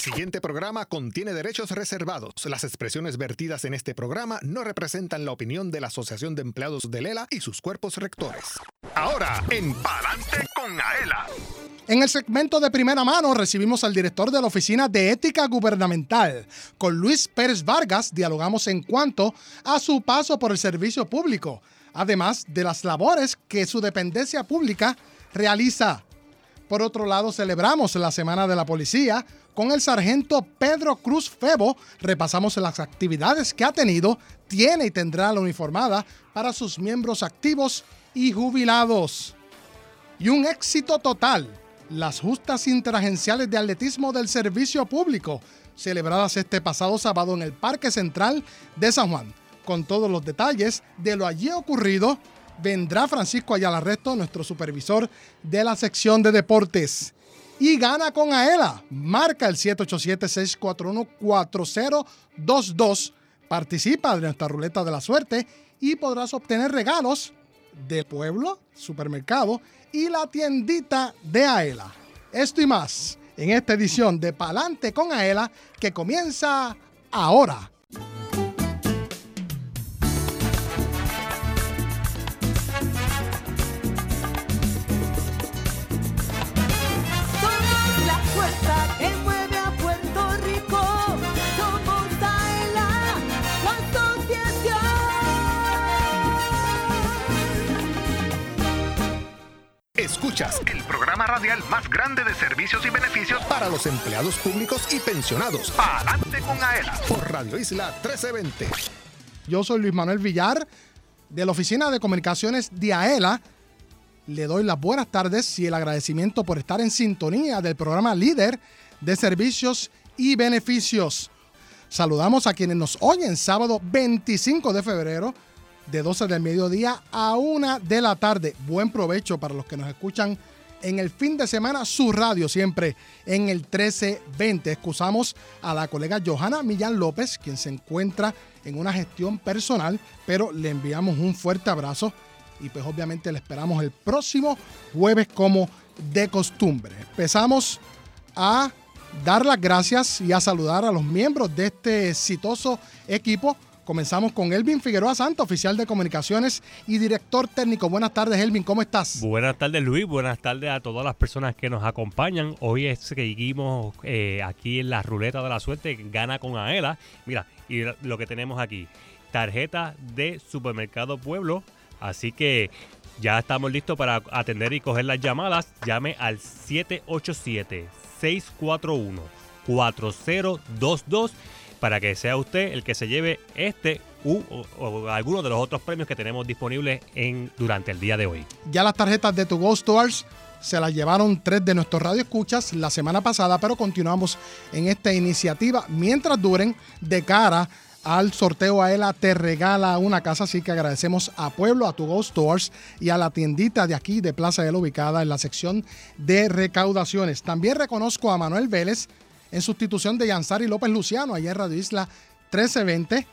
siguiente programa contiene derechos reservados. Las expresiones vertidas en este programa no representan la opinión de la Asociación de Empleados de Lela y sus cuerpos rectores. Ahora, en Palante con Aela. En el segmento de primera mano recibimos al director de la Oficina de Ética Gubernamental. Con Luis Pérez Vargas dialogamos en cuanto a su paso por el servicio público, además de las labores que su dependencia pública realiza. Por otro lado, celebramos la Semana de la Policía. Con el sargento Pedro Cruz Febo repasamos las actividades que ha tenido, tiene y tendrá la uniformada para sus miembros activos y jubilados. Y un éxito total, las justas interagenciales de atletismo del servicio público, celebradas este pasado sábado en el Parque Central de San Juan. Con todos los detalles de lo allí ocurrido, vendrá Francisco Ayala Resto, nuestro supervisor de la sección de deportes. Y gana con Aela. Marca el 787-641-4022. Participa de nuestra ruleta de la suerte y podrás obtener regalos del pueblo, supermercado y la tiendita de Aela. Esto y más en esta edición de Palante con Aela que comienza ahora. Escuchas el programa radial más grande de servicios y beneficios para los empleados públicos y pensionados. Palante con Aela por Radio Isla 1320. Yo soy Luis Manuel Villar de la Oficina de Comunicaciones de AELA. Le doy las buenas tardes y el agradecimiento por estar en sintonía del programa líder de servicios y beneficios. Saludamos a quienes nos oyen sábado 25 de febrero de 12 del mediodía a 1 de la tarde. Buen provecho para los que nos escuchan en el fin de semana, su radio siempre en el 1320. Excusamos a la colega Johanna Millán López, quien se encuentra en una gestión personal, pero le enviamos un fuerte abrazo y pues obviamente le esperamos el próximo jueves como de costumbre. Empezamos a dar las gracias y a saludar a los miembros de este exitoso equipo. Comenzamos con Elvin Figueroa Santa, oficial de comunicaciones y director técnico. Buenas tardes, Elvin, ¿cómo estás? Buenas tardes Luis, buenas tardes a todas las personas que nos acompañan. Hoy es, seguimos eh, aquí en la ruleta de la suerte, gana con Aela. Mira, y lo que tenemos aquí, tarjeta de Supermercado Pueblo. Así que ya estamos listos para atender y coger las llamadas. Llame al 787-641-4022 para que sea usted el que se lleve este u o, o alguno de los otros premios que tenemos disponibles en, durante el día de hoy. Ya las tarjetas de Tu Stores se las llevaron tres de nuestros radioescuchas la semana pasada, pero continuamos en esta iniciativa mientras duren de cara al sorteo Aela te regala una casa, así que agradecemos a Pueblo, a Tu Go Stores y a la tiendita de aquí de Plaza Aela ubicada en la sección de recaudaciones. También reconozco a Manuel Vélez en sustitución de Yansari López Luciano allá en Radio Isla 1320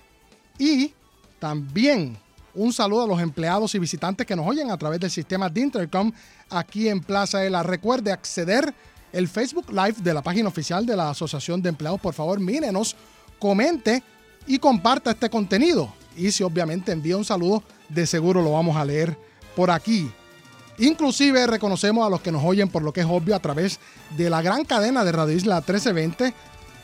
y también un saludo a los empleados y visitantes que nos oyen a través del sistema de Intercom aquí en Plaza Ela. Recuerde acceder el Facebook Live de la página oficial de la Asociación de Empleados. Por favor, mírenos, comente y comparta este contenido. Y si obviamente envía un saludo, de seguro lo vamos a leer por aquí. Inclusive reconocemos a los que nos oyen por lo que es obvio a través de la gran cadena de Radio Isla 1320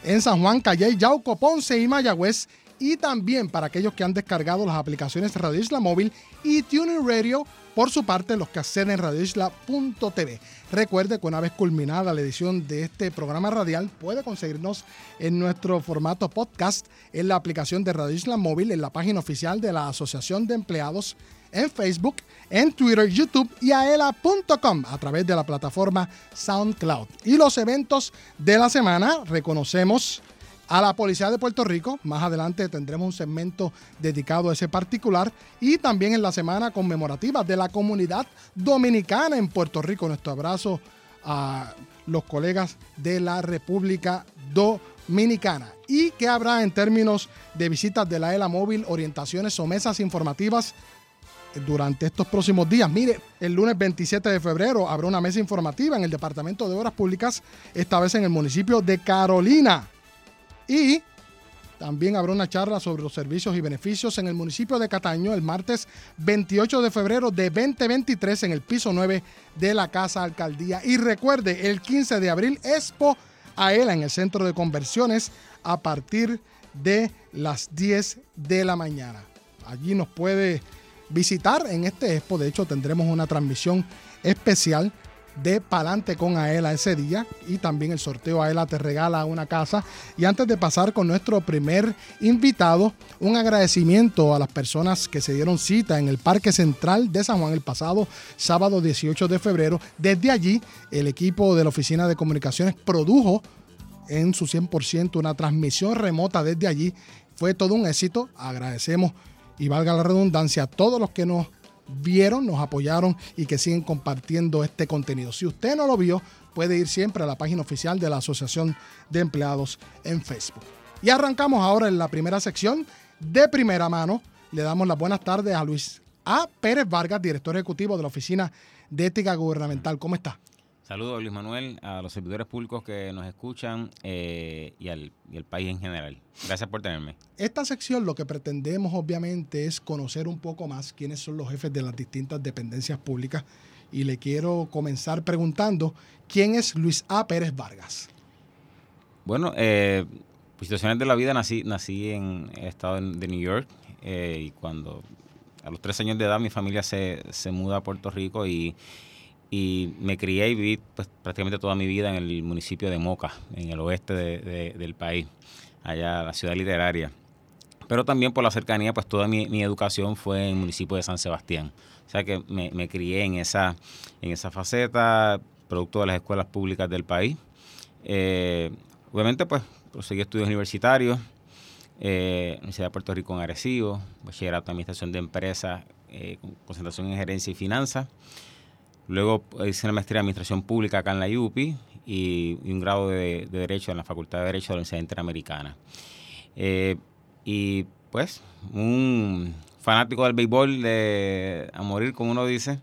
en San Juan, Calle, Yauco, Ponce y Mayagüez y también para aquellos que han descargado las aplicaciones Radio Isla Móvil y Tuning Radio, por su parte los que acceden radioisla.tv. Recuerde que una vez culminada la edición de este programa radial, puede conseguirnos en nuestro formato podcast en la aplicación de Radio Isla Móvil, en la página oficial de la Asociación de Empleados, en Facebook, en Twitter, YouTube y aela.com a través de la plataforma SoundCloud. Y los eventos de la semana reconocemos a la Policía de Puerto Rico. Más adelante tendremos un segmento dedicado a ese particular. Y también en la semana conmemorativa de la comunidad dominicana en Puerto Rico. Nuestro abrazo a los colegas de la República Dominicana. ¿Y qué habrá en términos de visitas de la ELA móvil, orientaciones o mesas informativas? durante estos próximos días. Mire, el lunes 27 de febrero habrá una mesa informativa en el Departamento de Obras Públicas, esta vez en el municipio de Carolina. Y también habrá una charla sobre los servicios y beneficios en el municipio de Cataño el martes 28 de febrero de 2023 en el piso 9 de la Casa Alcaldía. Y recuerde, el 15 de abril, Expo Aela en el Centro de Conversiones a partir de las 10 de la mañana. Allí nos puede visitar en este Expo. De hecho, tendremos una transmisión especial de Palante con Aela ese día y también el sorteo Aela te regala una casa. Y antes de pasar con nuestro primer invitado, un agradecimiento a las personas que se dieron cita en el Parque Central de San Juan el pasado sábado 18 de febrero. Desde allí, el equipo de la Oficina de Comunicaciones produjo en su 100% una transmisión remota desde allí. Fue todo un éxito. Agradecemos y valga la redundancia a todos los que nos vieron, nos apoyaron y que siguen compartiendo este contenido. Si usted no lo vio, puede ir siempre a la página oficial de la Asociación de Empleados en Facebook. Y arrancamos ahora en la primera sección de primera mano. Le damos las buenas tardes a Luis A. Pérez Vargas, director ejecutivo de la Oficina de Ética Gubernamental. ¿Cómo está? Saludos, Luis Manuel, a los servidores públicos que nos escuchan eh, y, al, y al país en general. Gracias por tenerme. Esta sección lo que pretendemos obviamente es conocer un poco más quiénes son los jefes de las distintas dependencias públicas y le quiero comenzar preguntando quién es Luis A. Pérez Vargas. Bueno, eh, por situaciones de la vida nací, nací en el estado de, New York eh, y cuando a los tres años de edad mi familia se, se muda a Puerto Rico y, y me crié y viví pues, prácticamente toda mi vida en el municipio de Moca, en el oeste de- de- del país, allá la ciudad literaria. Pero también por la cercanía, pues toda mi, mi educación fue en el municipio de San Sebastián. O sea que me, me crié en esa, en esa faceta, producto de las escuelas públicas del país. Eh, obviamente, pues proseguí estudios universitarios, eh, Universidad de Puerto Rico en Arecibo, bachillerato en Administración de Empresas, eh, con concentración en Gerencia y Finanzas. Luego hice una maestría en Administración Pública acá en la UPI y, un grado de, de Derecho en la Facultad de Derecho de la Universidad Interamericana. Eh, y pues, un fanático del béisbol de, a morir, como uno dice,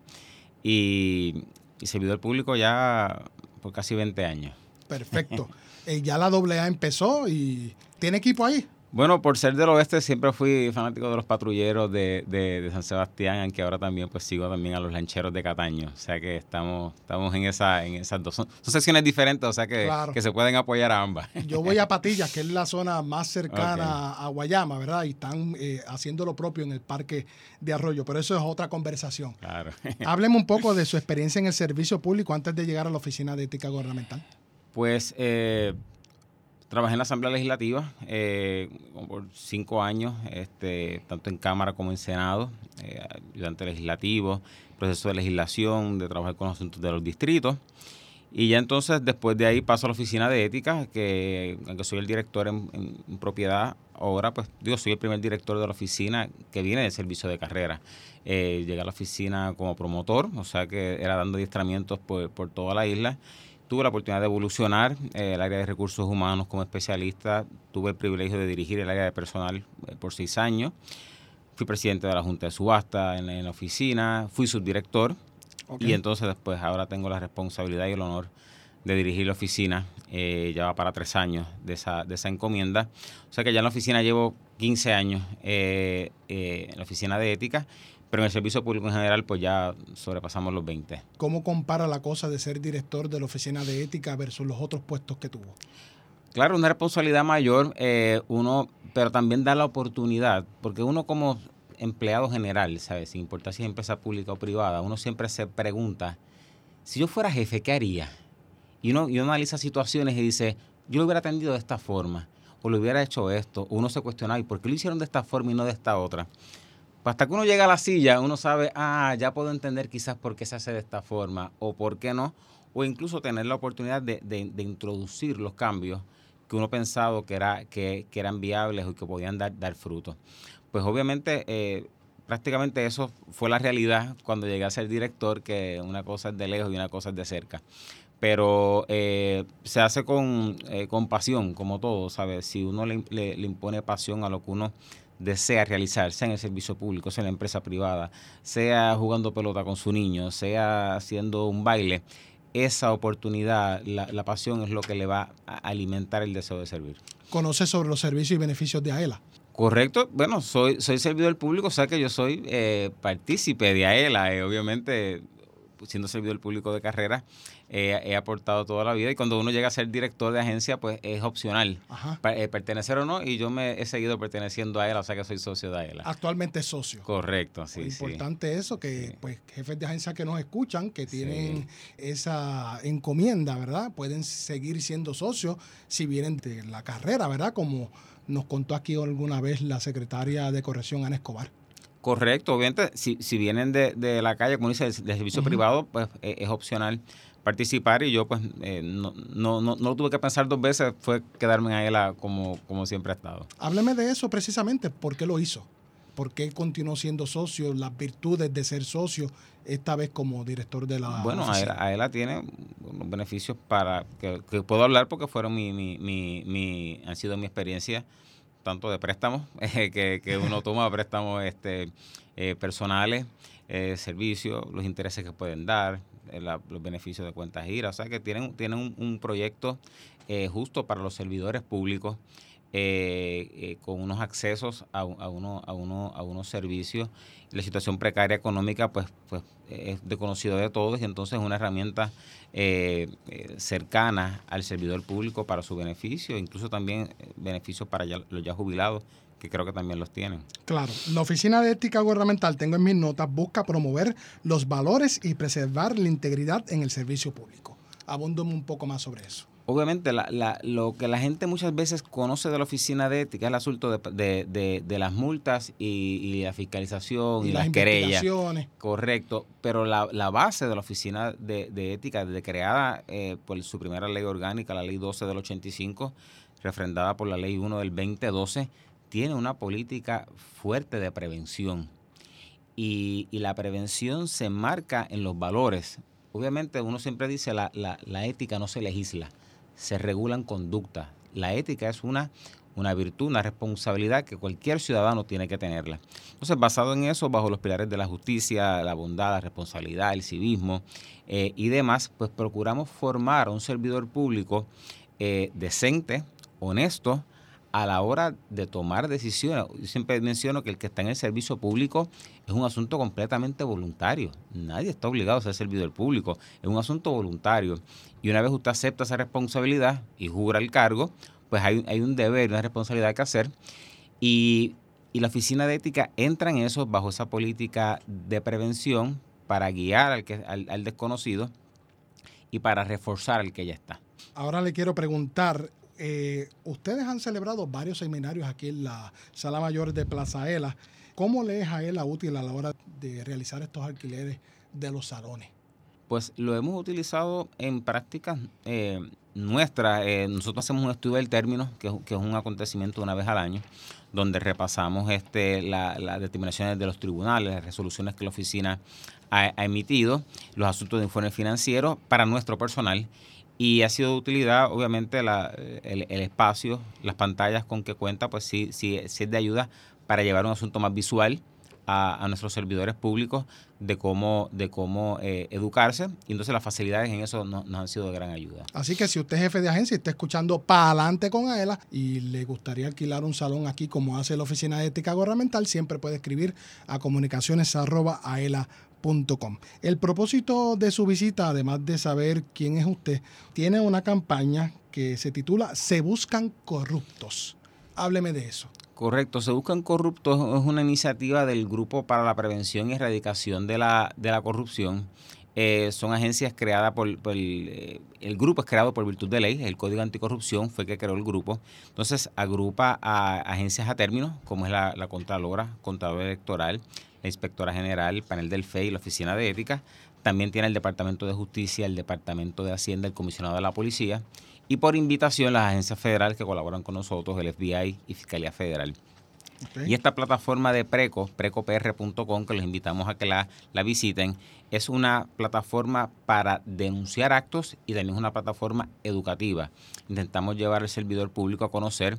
y, y servidor público ya por casi 20 años. Perfecto. Eh, ya la AA empezó y tiene equipo ahí. Bueno, por ser del oeste siempre fui fanático de los patrulleros de, de- de San Sebastián, aunque ahora también pues sigo también a los lancheros de Cataño. O sea que estamos, estamos en esa, en esas dos. Son, son secciones diferentes, o sea que, Claro. que se pueden apoyar a ambas. Yo voy a Patillas, que es la zona más cercana a Guayama, ¿verdad? Y están eh, haciendo lo propio en el parque de Arroyo, pero eso es otra conversación. Claro. Hábleme un poco de su experiencia en el servicio público antes de llegar a la Oficina de Ética Gubernamental. Pues eh, trabajé en la Asamblea Legislativa eh, por cinco años, este, tanto en Cámara como en Senado, eh, ayudante legislativo, proceso de legislación, de trabajar con los asuntos de los distritos. Y ya entonces, después de ahí, paso a la oficina de ética, que aunque soy el director en propiedad, ahora pues digo, soy el primer director de la oficina que viene del servicio de carrera. Eh, llegué a la oficina como promotor, o sea que era dando adiestramientos por, por toda la isla. Tuve la oportunidad de evolucionar eh, el área de recursos humanos como especialista. Tuve el privilegio de dirigir el área de personal eh, por seis años. Fui presidente de la Junta de Subasta en, la- en la oficina. Fui subdirector. Ok. Y entonces después ahora tengo la responsabilidad y el honor de dirigir la oficina. Eh, ya va para tres años de esa, de esa encomienda. O sea que ya en la oficina llevo 15 años eh, eh, en la oficina de ética, pero en el servicio público en general pues ya sobrepasamos los 20. ¿Cómo compara la cosa de ser director de la Oficina de Ética versus los otros puestos que tuvo? Claro, una responsabilidad mayor, eh, uno, pero también da la oportunidad, porque uno como empleado general, ¿sabes? Sin importar si es empresa pública o privada, uno siempre se pregunta, si yo fuera jefe, ¿qué haría? Y uno, y uno analiza situaciones y dice, yo lo hubiera atendido de esta forma, o lo hubiera hecho esto, o uno se cuestiona, ¿y por qué lo hicieron de esta forma y no de esta otra? Hasta que uno llega a la silla, uno sabe, ah, ya puedo entender quizás por qué se hace de esta forma, o por qué no, o incluso tener la oportunidad de, de- introducir los cambios que uno pensado que, era, que, que eran viables o que podían dar, dar fruto. Pues obviamente, eh, prácticamente eso fue la realidad cuando llegué a ser director, que una cosa es de lejos y una cosa es de cerca. Pero eh, se hace con, eh, con pasión, como todo, ¿sabes? Si uno le- le impone pasión a lo que uno desea realizar, sea en el servicio público, sea en la empresa privada, sea jugando pelota con su niño, sea haciendo un baile, esa oportunidad, la, la pasión es lo que le va a alimentar el deseo de servir. Conoce sobre los servicios y beneficios de AELA. Correcto, bueno, soy, soy servidor público, o sea que yo soy eh, partícipe de AELA, eh, obviamente siendo servidor público de carrera, eh, he aportado toda la vida y cuando uno llega a ser director de agencia, pues es opcional pa- eh, pertenecer o no y yo me he seguido perteneciendo a AELA, o sea que soy socio de AELA. Actualmente es socio. Correcto, sí, sí. Importante eso, que Sí. pues jefes de agencia que nos escuchan, que Sí. tienen esa encomienda, ¿verdad? Pueden seguir siendo socios si vienen de la carrera, ¿verdad? Como nos contó aquí alguna vez la secretaria de corrección, Ana Escobar. Correcto, obviamente, si, si vienen de, de la calle, como dice, del servicio privado, pues eh, es opcional participar y yo pues eh, no, no, no, no lo tuve que pensar dos veces, fue quedarme en AELA como, como siempre ha estado. Hábleme de eso precisamente, ¿por qué lo hizo? ¿Por qué continuó siendo socio? Las virtudes de ser socio, esta vez como director de la Bueno. AELA, AELA tiene unos beneficios para que, que puedo hablar porque fueron mi, mi, mi, mi- han sido mi experiencia tanto de préstamos eh, que, que uno toma préstamos este eh, personales, eh, servicios, los intereses que pueden dar, los beneficios de cuentas giras, o sea que tienen, tienen un, proyecto eh, justo para los servidores públicos eh, eh, con unos accesos a, a, uno, a, uno, a unos servicios. La situación precaria económica pues, pues es de conocido de todos y entonces es una herramienta cercana al servidor público para su beneficio, incluso también beneficios para los ya jubilados, que creo que también los tienen. Claro, la Oficina de Ética Gubernamental, tengo en mis notas, busca promover los valores y preservar la integridad en el servicio público. Abúndome un poco más sobre eso. Obviamente, la- la- lo que la gente muchas veces conoce de la oficina de ética es el asunto de, de- de- de las multas y, y la fiscalización y, y las las querellas. Correcto, pero la, la base de la Oficina de, de Ética, desde creada eh, por su primera ley orgánica, la Ley 12 del 85, refrendada por la Ley 1 del 2012, tiene una política fuerte de prevención. Y, la prevención se marca en los valores. Obviamente uno siempre dice la, la, ética no se legisla, se regulan conductas. La ética es una, una virtud, una responsabilidad que cualquier ciudadano tiene que tenerla. Entonces, basado en eso, bajo los pilares de la justicia, la bondad, la responsabilidad, el civismo eh, y demás, pues procuramos formar a un servidor público eh, decente, honesto, a la hora de tomar decisiones. Yo siempre menciono que el que está en el servicio público es un asunto completamente voluntario. Nadie está obligado a ser servidor público. Es un asunto voluntario. Y una vez usted acepta esa responsabilidad y jura el cargo, pues hay, un deber, una responsabilidad que hacer. Y, la oficina de ética entra en eso bajo esa política de prevención para guiar al, que, al, al desconocido y para reforzar al que ya está. Ahora le quiero preguntar, eh, ustedes han celebrado varios seminarios aquí en la Sala Mayor de Plaza Ela. ¿Cómo le es a ELA útil a la hora de realizar estos alquileres de los salones? Pues lo hemos utilizado en prácticas eh, nuestras. Eh, nosotros hacemos un estudio del término, que es, un acontecimiento una vez al año, donde repasamos este, la- las determinaciones de los tribunales, las resoluciones que la oficina ha, ha emitido, los asuntos de informe financiero para nuestro personal. Y ha sido de utilidad, obviamente, el, espacio, las pantallas con que cuenta, pues sí, sí, sí es de ayuda para llevar un asunto más visual a, nuestros servidores públicos de cómo, de cómo eh, educarse. Y entonces las facilidades en eso no- nos han sido de gran ayuda. Así que si usted es jefe de agencia y está escuchando para adelante con AELA y le gustaría alquilar un salón aquí como hace la Oficina de Ética Gubernamental, siempre puede escribir a comunicaciones.aela.com. El propósito de su visita, además de saber quién es usted, tiene una campaña que se titula Se buscan corruptos. Hábleme de eso. Correcto, Se Buscan Corruptos es una iniciativa del Grupo para la Prevención y Erradicación de la, de la Corrupción. Eh, son agencias creadas por, eh, el grupo es creado por virtud de ley, el Código Anticorrupción fue que creó el grupo. Entonces agrupa a agencias a término, como es la, la Contralora, Contralora Electoral, la Inspectora General, el Panel del FEI, la Oficina de Ética. También tiene el Departamento de Justicia, el Departamento de Hacienda, el Comisionado de la Policía. Y por invitación las agencias federales que colaboran con nosotros, el FBI y Fiscalía Federal. Y esta plataforma de Preco, precopr.com, que los invitamos a que la, la visiten, es una plataforma para denunciar actos y también es una plataforma educativa. Intentamos llevar al servidor público a conocer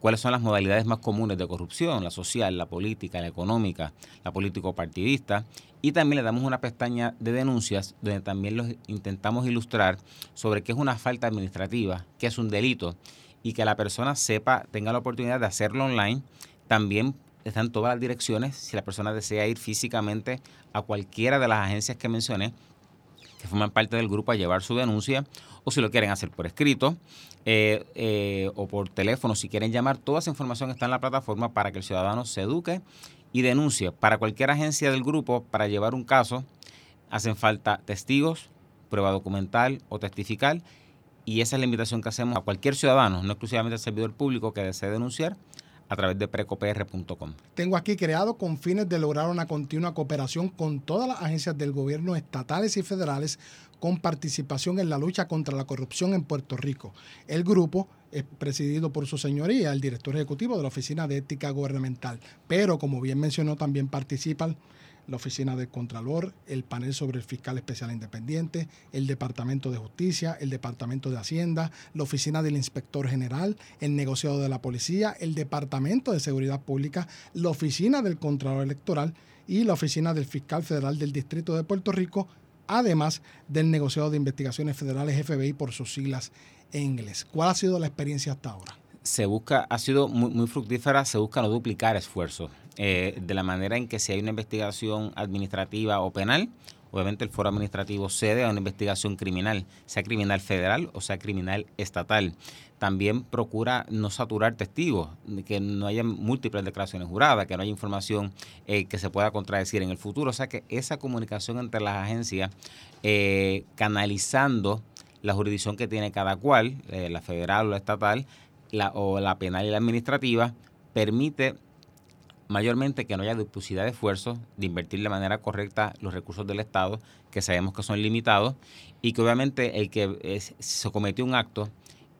cuáles son las modalidades más comunes de corrupción, la social, la política, la económica, la político-partidista. Y también le damos una pestaña de denuncias donde también los intentamos ilustrar sobre qué es una falta administrativa, qué es un delito y que la persona sepa, tenga la oportunidad de hacerlo online. También están todas las direcciones si la persona desea ir físicamente a cualquiera de las agencias que mencioné que forman parte del grupo a llevar su denuncia o si lo quieren hacer por escrito eh, eh, o por teléfono, si quieren llamar, toda esa información está en la plataforma para que el ciudadano se eduque y denuncie. Para cualquier agencia del grupo, para llevar un caso, hacen falta testigos, prueba documental o testificar y esa es la invitación que hacemos a cualquier ciudadano, no exclusivamente al servidor público que desee denunciar, a través de precopr.com. Tengo aquí creado con fines de lograr una continua cooperación con todas las agencias del gobierno estatales y federales con participación en la lucha contra la corrupción en Puerto Rico. El grupo es presidido por su señoría, el director ejecutivo de la Oficina de Ética Gubernamental, pero como bien mencionó, también participan la Oficina del Contralor, el panel sobre el Fiscal Especial Independiente, el Departamento de Justicia, el Departamento de Hacienda, la Oficina del Inspector General, el Negociado de la Policía, el Departamento de Seguridad Pública, la Oficina del Contralor Electoral y la Oficina del Fiscal Federal del Distrito de Puerto Rico, además del Negociado de Investigaciones Federales FBI por sus siglas en inglés. ¿Cuál ha sido la experiencia hasta ahora? se busca, ha sido muy, muy fructífera, se busca no duplicar esfuerzos. Eh, de la manera en que si hay una investigación administrativa o penal, obviamente el foro administrativo cede a una investigación criminal, sea criminal federal o sea criminal estatal. También procura no saturar testigos, que no haya múltiples declaraciones juradas, que no haya información eh, que se pueda contradecir en el futuro. O sea que esa comunicación entre las agencias, eh, canalizando la jurisdicción que tiene cada cual, la federal o la estatal, o la penal y la administrativa, permite mayormente que no haya duplicidad de esfuerzos, de invertir de manera correcta los recursos del Estado, que sabemos que son limitados, y que obviamente el que se cometió un acto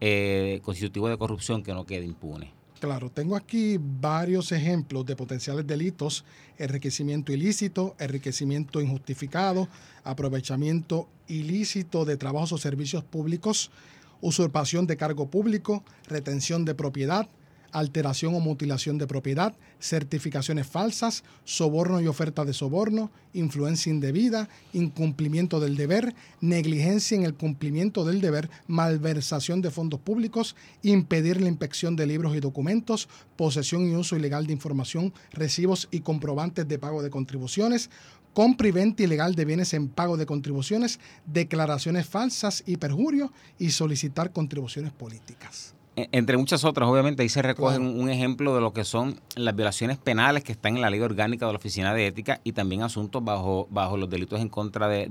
eh, constitutivo de corrupción que no quede impune. Claro, tengo aquí varios ejemplos de potenciales delitos, enriquecimiento ilícito, enriquecimiento injustificado, aprovechamiento ilícito de trabajos o servicios públicos, usurpación de cargo público, retención de propiedad, alteración o mutilación de propiedad, certificaciones falsas, soborno y oferta de soborno, influencia indebida, incumplimiento del deber, negligencia en el cumplimiento del deber, malversación de fondos públicos, impedir la inspección de libros y documentos, posesión y uso ilegal de información, recibos y comprobantes de pago de contribuciones, compra y venta ilegal de bienes en pago de contribuciones, declaraciones falsas y perjurio y solicitar contribuciones políticas. E, entre muchas otras, obviamente, ahí se recoge un, ejemplo de lo que son las violaciones penales que están en la ley orgánica de la Oficina de Ética y también asuntos bajo, bajo los delitos en contra de,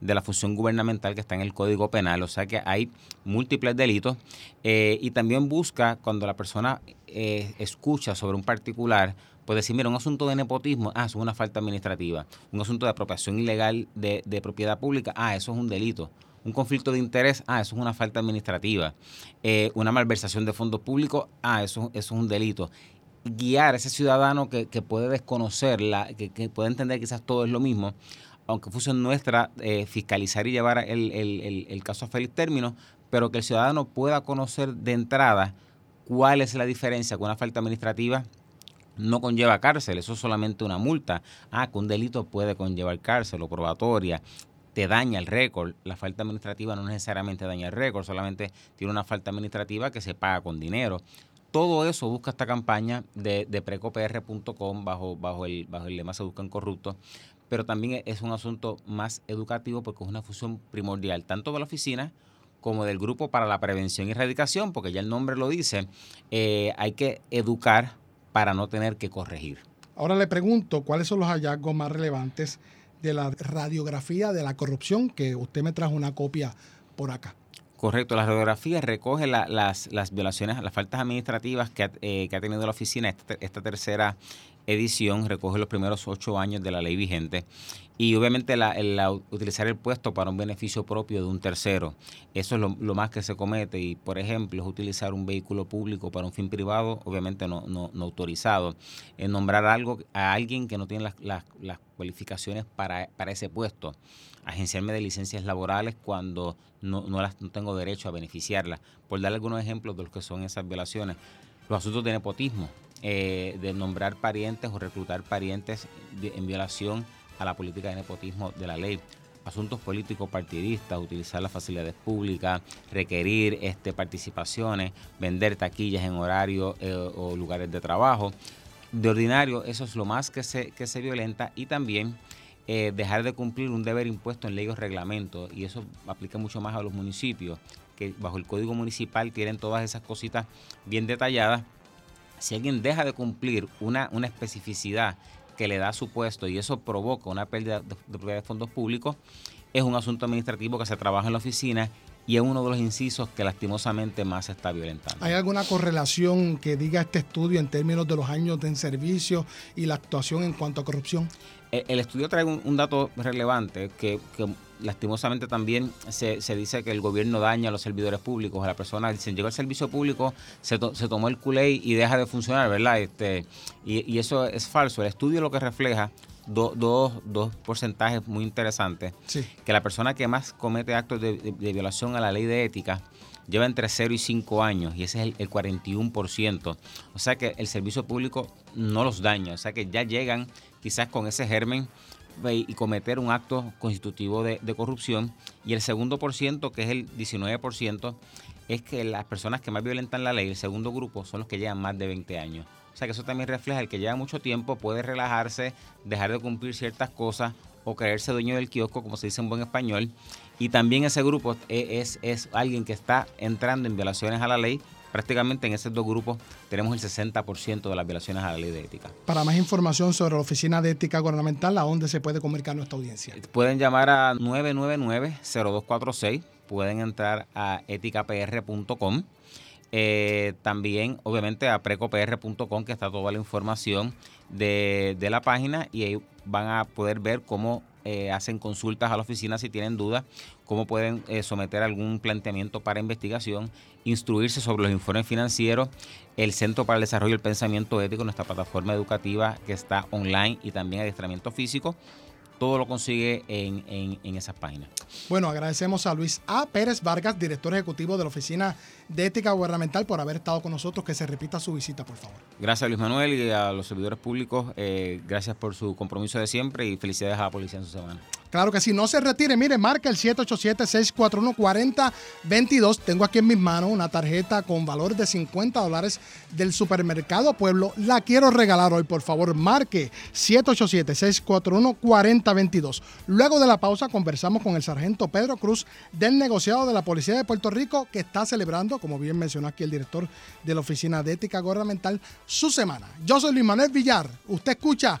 de, la función gubernamental que está en el Código Penal. O sea que hay múltiples delitos eh, y también busca, cuando la persona eh, escucha sobre un particular, pues decir, mira, un asunto de nepotismo, ah, eso es una falta administrativa. Un asunto de apropiación ilegal de, de propiedad pública, ah, eso es un delito un conflicto de interés, ah, eso es una falta administrativa. Eh, una malversación de fondos públicos, ah, eso, es un delito. Guiar a ese ciudadano que, puede desconocer, la, que, puede entender que quizás todo es lo mismo, aunque función nuestra eh, fiscalizar y llevar el, caso a feliz término, pero que el ciudadano pueda conocer de entrada cuál es la diferencia con una falta administrativa no conlleva cárcel, eso es solamente una multa. Ah, que un delito puede conllevar cárcel o probatoria te daña el récord. La falta administrativa no necesariamente daña el récord, solamente tiene una falta administrativa que se paga con dinero. Todo eso busca esta campaña de, de precopr.com bajo, bajo, el, bajo el lema Se Buscan Corruptos, pero también es un asunto más educativo porque es una función primordial, tanto de la oficina como del grupo para la prevención y erradicación, porque ya el nombre lo dice, eh, hay que educar para no tener que corregir. Ahora le pregunto, ¿cuáles son los hallazgos más relevantes de la radiografía de la corrupción, que usted me trajo una copia por acá. Correcto, la radiografía recoge las, las, violaciones, las faltas administrativas que ha, eh, que ha tenido la oficina esta, esta, tercera edición, recoge los primeros ocho años de la ley vigente y obviamente la, utilizar el puesto para un beneficio propio de un tercero. Eso es lo, más que se comete y, por ejemplo, es utilizar un vehículo público para un fin privado, obviamente no, no, no autorizado. Es nombrar algo a alguien que no tiene las, las, cualificaciones para, para, ese puesto. Agenciarme de licencias laborales cuando no, no, las, no tengo derecho a beneficiarlas. Por dar algunos ejemplos de lo que son esas violaciones los asuntos de nepotismo, eh, de nombrar parientes o reclutar parientes en violación a la política de nepotismo de la ley. Asuntos políticos partidistas, utilizar las facilidades públicas, requerir este, participaciones, vender taquillas en horario eh, o lugares de trabajo. De ordinario, eso es lo más que se, que se violenta y también eh, dejar de cumplir un deber impuesto en leyes o reglamentos, y eso aplica mucho más a los municipios, que bajo el código municipal tienen todas esas cositas bien detalladas. Si alguien deja de cumplir una, una especificidad que le da su puesto y eso provoca una pérdida de, de de fondos públicos, es un asunto administrativo que se trabaja en la oficina y es uno de los incisos que lastimosamente más se está violentando. ¿Hay alguna correlación que diga este estudio en términos de los años de servicio y la actuación en cuanto a corrupción? Eh, El estudio trae un, un dato relevante que, que lastimosamente también se, se dice que el gobierno daña a los servidores públicos, a la persona, dicen, llegó al servicio público, se, to- se tomó el culé y deja de funcionar, ¿verdad? Este, y, y eso es falso. El estudio lo que refleja do- dos, dos porcentajes muy interesantes, Sí. que la persona que más comete actos de, de- de violación a la ley de ética lleva entre 0 y 5 años y ese es el, el 41%. O sea que el servicio público no los daña, o sea que ya llegan quizás con ese germen y cometer un acto constitutivo de, corrupción. Y el segundo por ciento, que es el 19%, es que las personas que más violentan la ley, el segundo grupo, son los que llevan más de 20 años. O sea que eso también refleja el que lleva mucho tiempo, puede relajarse, dejar de cumplir ciertas cosas o creerse dueño del kiosco, como se dice en buen español. Y también ese grupo es alguien que está entrando en violaciones a la ley. Prácticamente en esos dos grupos tenemos el 60% de las violaciones a la ley de ética. Para más información sobre la Oficina de Ética Gubernamental, ¿a dónde se puede comunicar nuestra audiencia? Pueden llamar a 999-0246, pueden entrar a eticapr.com, eh, también obviamente a precopr.com que está toda la información de, de la página y ahí van a poder ver cómo eh, hacen consultas a la oficina si tienen dudas, cómo pueden eh, someter algún planteamiento para investigación, instruirse sobre los informes financieros, el Centro para el Desarrollo del Pensamiento Ético, nuestra plataforma educativa que está online y también adiestramiento físico. Todo lo consigue en, en- en esas páginas. Bueno, agradecemos a Luis A. Pérez Vargas, director ejecutivo de la Oficina de Ética Gubernamental, por haber estado con nosotros. Que se repita su visita, por favor. Gracias Luis Manuel y a los servidores públicos. eh, gracias por su compromiso de siempre y felicidades a la policía en su semana. Claro que sí, no se retire. Mire, marca el 787-641-4022. Tengo aquí en mis manos una tarjeta con valor de 50 dólares del supermercado Pueblo. La quiero regalar hoy, por favor. Marque 787-641-4022. Luego de la pausa conversamos con el sargento Pedro Cruz del negociado de la Policía de Puerto Rico que está celebrando, como bien mencionó aquí el director de la Oficina de Ética Gubernamental, su semana. Yo soy Luis Manuel Villar. Usted escucha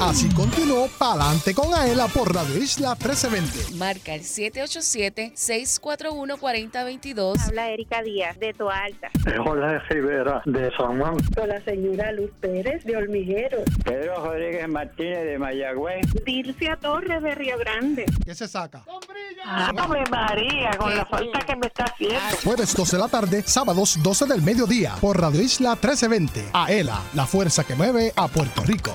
Así continuó Palante con Aela por Radio Isla 1320. Marca el 787-641-4022. Habla Erika Díaz de Toalta. Jorge Rivera de San Juan. Con la señora Luz Pérez de Hormiguero. Pedro Rodríguez Martínez de Mayagüez. Dircia Torres de Río Grande. ¿Qué se saca? Ave María, con la falta que me está haciendo. Jueves 12 de la tarde, sábados 12 del mediodía por Radio Isla 1320. Aela, la fuerza que mueve a Puerto Rico.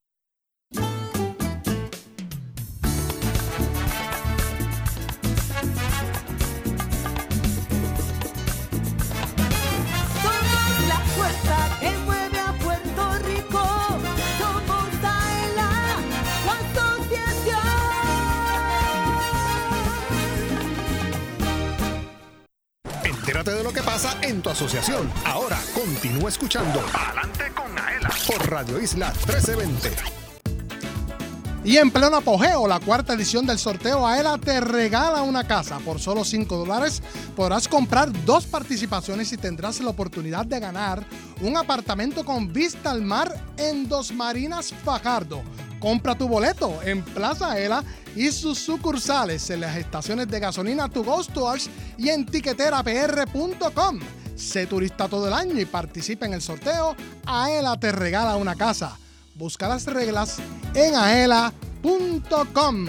Entérate de lo que pasa en tu asociación. Ahora continúa escuchando Adelante con Aela por Radio Isla 1320. Y en pleno apogeo, la cuarta edición del sorteo AELA te regala una casa. Por solo 5 dólares podrás comprar dos participaciones y tendrás la oportunidad de ganar un apartamento con vista al mar en Dos Marinas Fajardo. Compra tu boleto en Plaza AELA y sus sucursales en las estaciones de gasolina To Stores y en tiqueterapr.com. Sé turista todo el año y participa en el sorteo. AELA te regala una casa. Busca las reglas en aela.com.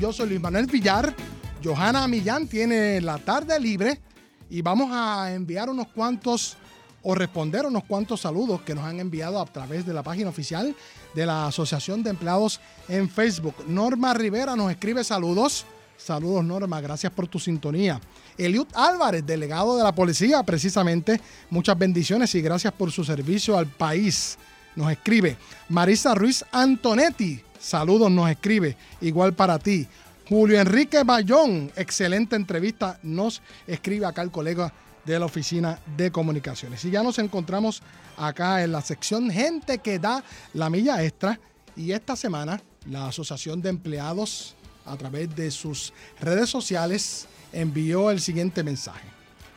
Yo soy Luis Manuel Villar. Johanna Millán tiene la tarde libre y vamos a enviar unos cuantos o responder unos cuantos saludos que nos han enviado a través de la página oficial de la Asociación de Empleados en Facebook. Norma Rivera nos escribe saludos. Saludos Norma, gracias por tu sintonía. Eliud Álvarez, delegado de la policía, precisamente, muchas bendiciones y gracias por su servicio al país nos escribe. Marisa Ruiz Antonetti, saludos, nos escribe. Igual para ti. Julio Enrique Bayón, excelente entrevista, nos escribe acá el colega de la Oficina de Comunicaciones. Y ya nos encontramos acá en la sección Gente que da la milla extra. Y esta semana la Asociación de Empleados, a través de sus redes sociales, envió el siguiente mensaje.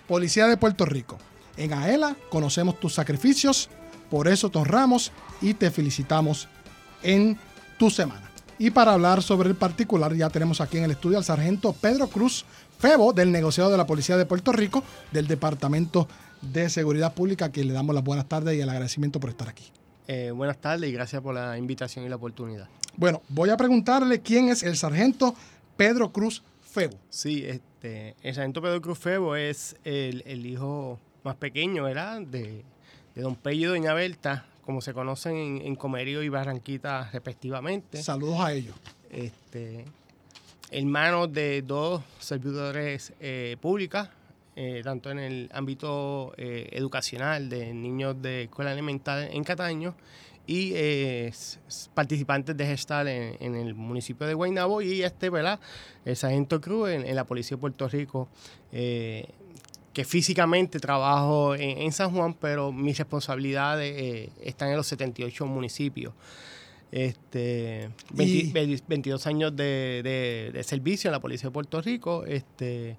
Policía de Puerto Rico, en AELA conocemos tus sacrificios, por eso te honramos y te felicitamos en tu semana. Y para hablar sobre el particular, ya tenemos aquí en el estudio al sargento Pedro Cruz Febo, del negociado de la Policía de Puerto Rico, del Departamento de Seguridad Pública, a quien le damos las buenas tardes y el agradecimiento por estar aquí. Eh, buenas tardes y gracias por la invitación y la oportunidad. Bueno, voy a preguntarle quién es el sargento Pedro Cruz Febo. Sí, este, el sargento Pedro Cruz Febo es el, el hijo más pequeño, ¿verdad? De, de don Pello y doña Berta, como se conocen en, en Comerío y Barranquita respectivamente. Saludos a ellos. Este, hermanos de dos servidores eh, públicas, eh, tanto en el ámbito eh, educacional de niños de escuela elemental en Cataño y eh, participantes de gestal en, en el municipio de Guaynabo y este, ¿verdad? El sargento Cruz en, en la Policía de Puerto Rico, eh, que físicamente trabajo en, en San Juan, pero mis responsabilidades eh, están en los 78 municipios. Este, 20 Y- 20 22 años de, de- de servicio en la Policía de Puerto Rico. Este,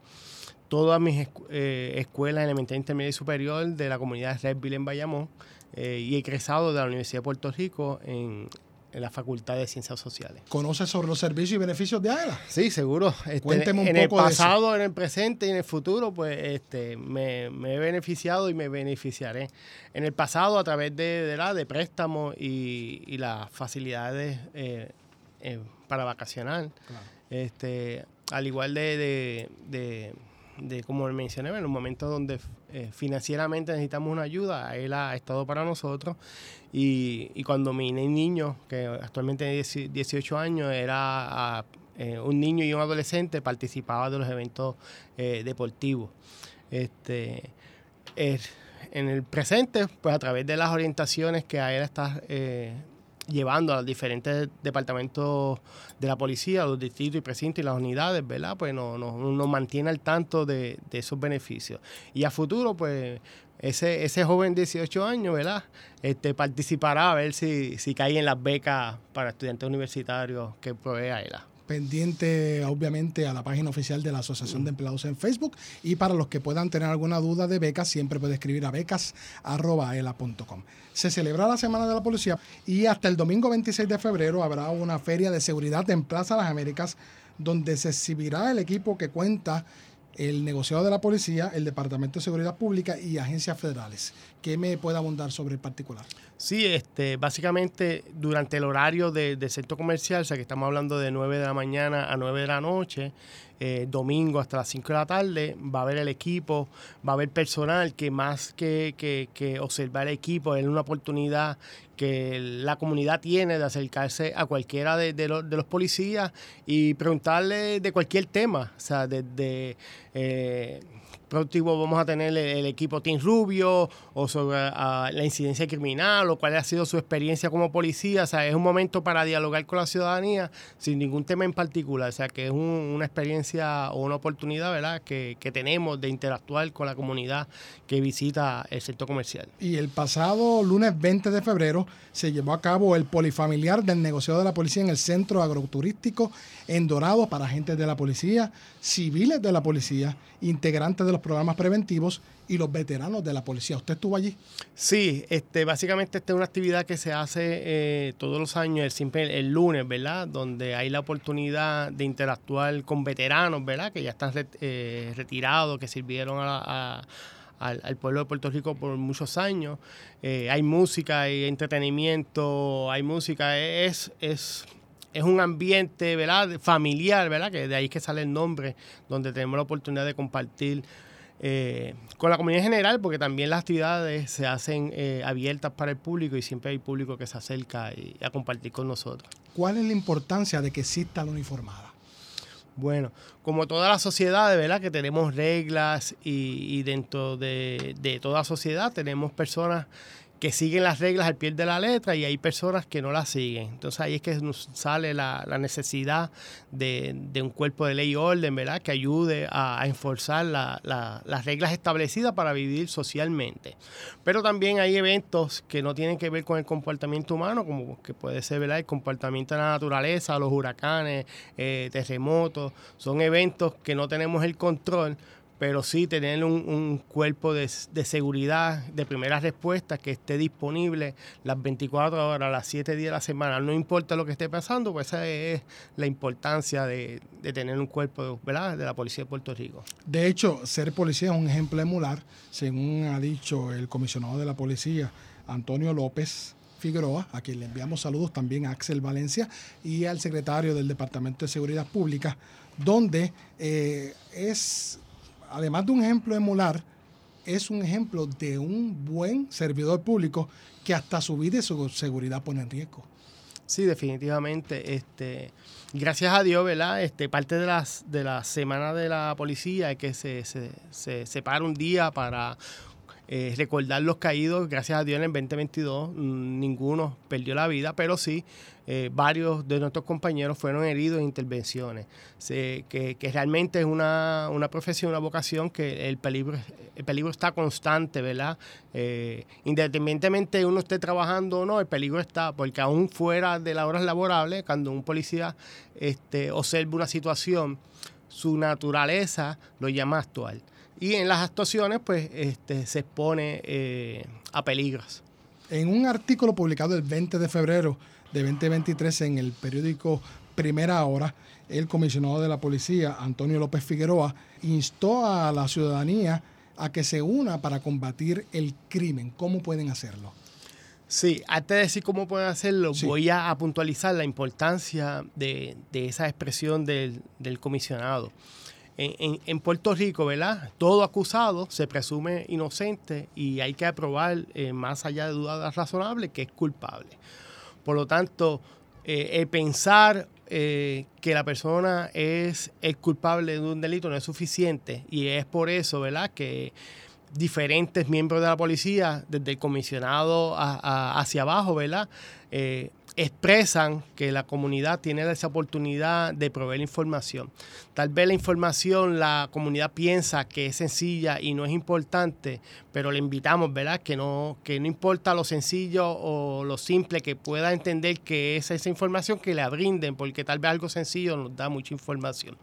todas mis eh, escuelas elemental, intermedia y superior de la comunidad de Redville en Bayamón eh, y egresado de la Universidad de Puerto Rico en, en la Facultad de Ciencias Sociales. ¿Conoce sobre los servicios y beneficios de AELA? Sí, seguro. Este, Cuénteme un en poco el de eso. pasado, en el presente y en el futuro, pues este, me, me he beneficiado y me beneficiaré. En el pasado, a través de, de, la, de préstamos y, y las facilidades eh, eh, para vacacionar. Este, al igual de, de, de- de, como mencioné, en los momentos donde eh, financieramente necesitamos una ayuda, él ha estado para nosotros. Y, y cuando mi niño, que actualmente tiene 10 18 años, era ah, eh, un niño y un adolescente, participaba de los eventos eh, deportivos. Este, en el presente, pues a través de las orientaciones que a él está llevando a los diferentes departamentos de la policía, los distritos y precintos y las unidades, ¿verdad? Pues nos, nos, nos mantiene al tanto de, de esos beneficios. Y a futuro, pues ese, ese joven de 18 años, ¿verdad? Este, participará a ver si, si cae en las becas para estudiantes universitarios que provee AELA. Pendiente obviamente a la página oficial de la Asociación de Empleados en Facebook y para los que puedan tener alguna duda de becas siempre puede escribir a becas.aela.com. Se celebra la Semana de la Policía y hasta el domingo 26 de febrero habrá una feria de seguridad en Plaza Las Américas donde se exhibirá el equipo que cuenta el negociado de la policía, el Departamento de Seguridad Pública y agencias federales. ¿Qué me puede abundar sobre el particular? Sí, este, básicamente durante el horario de- del centro comercial, o sea que estamos hablando de 9 de la mañana a 9 de la noche, eh, domingo hasta las 5 de la tarde, va a haber el equipo, va a haber personal que más que, que, observar el equipo, es una oportunidad que la comunidad tiene de acercarse a cualquiera de, de los, de los policías y preguntarle de cualquier tema, o sea, desde... eh, productivo vamos a tener el, equipo Team Rubio o sobre la incidencia criminal o cuál ha sido su experiencia como policía. O sea, es un momento para dialogar con la ciudadanía sin ningún tema en particular. O sea, que es un- una experiencia o una oportunidad, ¿verdad?, que, que tenemos de interactuar con la comunidad que visita el sector comercial. Y el pasado lunes 20 de febrero se llevó a cabo el polifamiliar del negociado de la policía en el centro agroturístico en Dorado para agentes de la policía, civiles de la policía, integrantes de los programas preventivos y los veteranos de la policía. ¿Usted estuvo allí? Sí, este, básicamente esta es una actividad que se hace eh, todos los años, el, lunes, ¿verdad? Donde hay la oportunidad de interactuar con veteranos, ¿verdad? Que ya están eh, retirados, que sirvieron al, pueblo de Puerto Rico por muchos años. Eh, hay música, hay entretenimiento, hay música, es... es es un ambiente, ¿verdad? Familiar, ¿verdad? Que de ahí que sale el nombre, donde tenemos la oportunidad de compartir eh, con la comunidad en general, porque también las actividades se hacen eh, abiertas para el público y siempre hay público que se acerca y, a compartir con nosotros. ¿Cuál es la importancia de que exista la uniformada? Bueno, como toda la sociedad, ¿verdad? Que tenemos reglas y, y dentro de, de toda sociedad tenemos personas que siguen las reglas al pie de la letra y hay personas que no las siguen. Entonces ahí es que nos sale la, necesidad de, un cuerpo de ley y orden, ¿verdad? Que ayude a, enforzar la- la- las reglas establecidas para vivir socialmente. Pero también hay eventos que no tienen que ver con el comportamiento humano, como que puede ser ¿verdad? el comportamiento de la naturaleza, los huracanes, eh, terremotos. Son eventos que no tenemos el control, pero sí tener un, cuerpo de, seguridad, de primera respuesta, que esté disponible las 24 horas, las 7 días de la semana. No importa lo que esté pasando, pues esa es la importancia de, de tener un cuerpo ¿verdad? de la Policía de Puerto Rico. De hecho, ser policía es un ejemplo emular, según ha dicho el comisionado de la policía, Antonio López Figueroa, a quien le enviamos saludos también a Axel Valencia y al secretario del Departamento de Seguridad Pública, donde eh, es, además de un ejemplo emular, es un ejemplo de un buen servidor público que hasta su vida y su seguridad pone en riesgo. Sí, definitivamente. Este, gracias a Dios, ¿verdad? Este, parte de las de la semana de la policía es que se, se, se separa un día para eh, recordar los caídos. Gracias a Dios en el 2022 mm, ninguno perdió la vida, pero sí eh, varios de nuestros compañeros fueron heridos en intervenciones. Se- que, realmente es una, una profesión, una vocación que el peligro, el peligro está constante, ¿verdad? Eh, independientemente uno esté trabajando o no, el peligro está, porque aún fuera de las horas laborables, cuando un policía este, observa una situación, su naturaleza lo llama a actuar. Y en las actuaciones, pues, este, se expone eh, a peligros. En un artículo publicado el 20 de febrero de 2023 en el periódico Primera Hora, el comisionado de la policía, Antonio López Figueroa, instó a la ciudadanía a que se una para combatir el crimen. ¿Cómo pueden hacerlo? Sí, antes de decir cómo pueden hacerlo, Sí. voy a, puntualizar la importancia de, de esa expresión del, del comisionado. En, Puerto Rico, ¿verdad? Todo acusado se presume inocente y hay que aprobar, eh, más allá de dudas razonables, que es culpable. Por lo tanto, eh, pensar eh, que la persona es, es culpable de un delito no es suficiente y es por eso, ¿verdad? Que diferentes miembros de la policía, desde el comisionado hacia abajo, ¿verdad? Eh, expresan que la comunidad tiene esa oportunidad de proveer información. Tal vez la información la comunidad piensa que es sencilla y no es importante, pero le invitamos, ¿verdad? Que no, que no importa lo sencillo o lo simple, que pueda entender que es esa información que le brinden, porque tal vez algo sencillo nos da mucha información.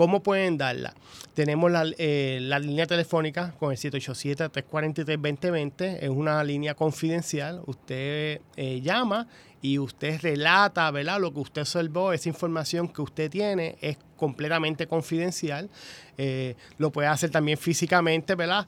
¿Cómo pueden darla? Tenemos la, eh, la línea telefónica con el 787-343-2020. Es una línea confidencial. Usted eh, llama y usted relata, ¿verdad? Lo que usted observó, esa información que usted tiene es completamente confidencial. Eh, lo puede hacer también físicamente, ¿verdad?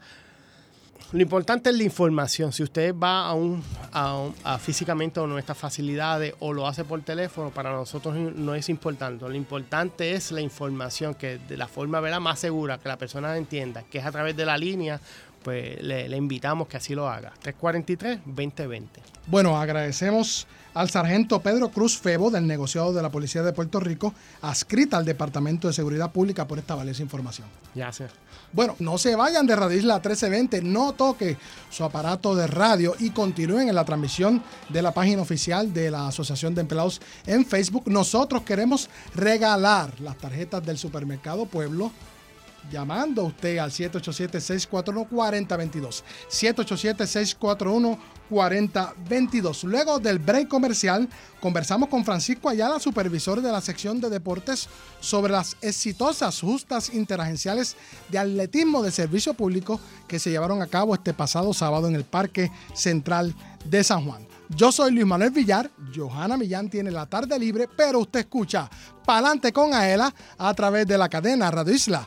Lo importante es la información. Si usted va a un, a, físicamente a nuestras facilidades o lo hace por teléfono, para nosotros no es importante. Lo importante es la información, que de la forma ¿verdad? más segura, que la persona entienda, que es a través de la línea, pues le, le invitamos que así lo haga. 343-2020. Bueno, agradecemos al sargento Pedro Cruz Febo del negociado de la Policía de Puerto Rico, adscrita al Departamento de Seguridad Pública por esta valiosa información. Ya sé. Bueno, no se vayan de Radio Isla 1320, no toque su aparato de radio y continúen en la transmisión de la página oficial de la Asociación de Empleados en Facebook. Nosotros queremos regalar las tarjetas del Supermercado Pueblo llamando a usted al 787-641-4022. 787-641-4022. Luego del break comercial, conversamos con Francisco Ayala, supervisor de la sección de deportes, sobre las exitosas justas interagenciales de atletismo de servicio público que se llevaron a cabo este pasado sábado en el Parque Central de San Juan. Yo soy Luis Manuel Villar, Johanna Millán tiene la tarde libre, pero usted escucha Palante con Aela a través de la cadena Radio Isla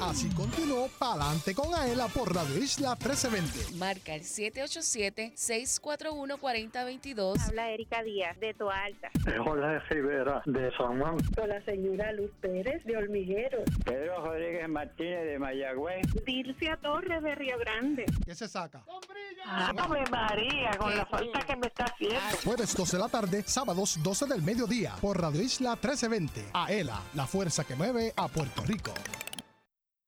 Así continuó Palante con Aela por Radio Isla 1320. Marca el 787-641-4022. Habla Erika Díaz de Toalta. Jorge Rivera de San Juan. Con la señora Luz Pérez de Hormigueros. Pedro Rodríguez Martínez de Mayagüez. Dilcia Torres de Río Grande. ¿Qué se saca? Ave María, con la falta que me está haciendo. Jueves 12 de la tarde, sábados 12 del mediodía por Radio Isla 1320. Aela, la fuerza que mueve a Puerto Rico.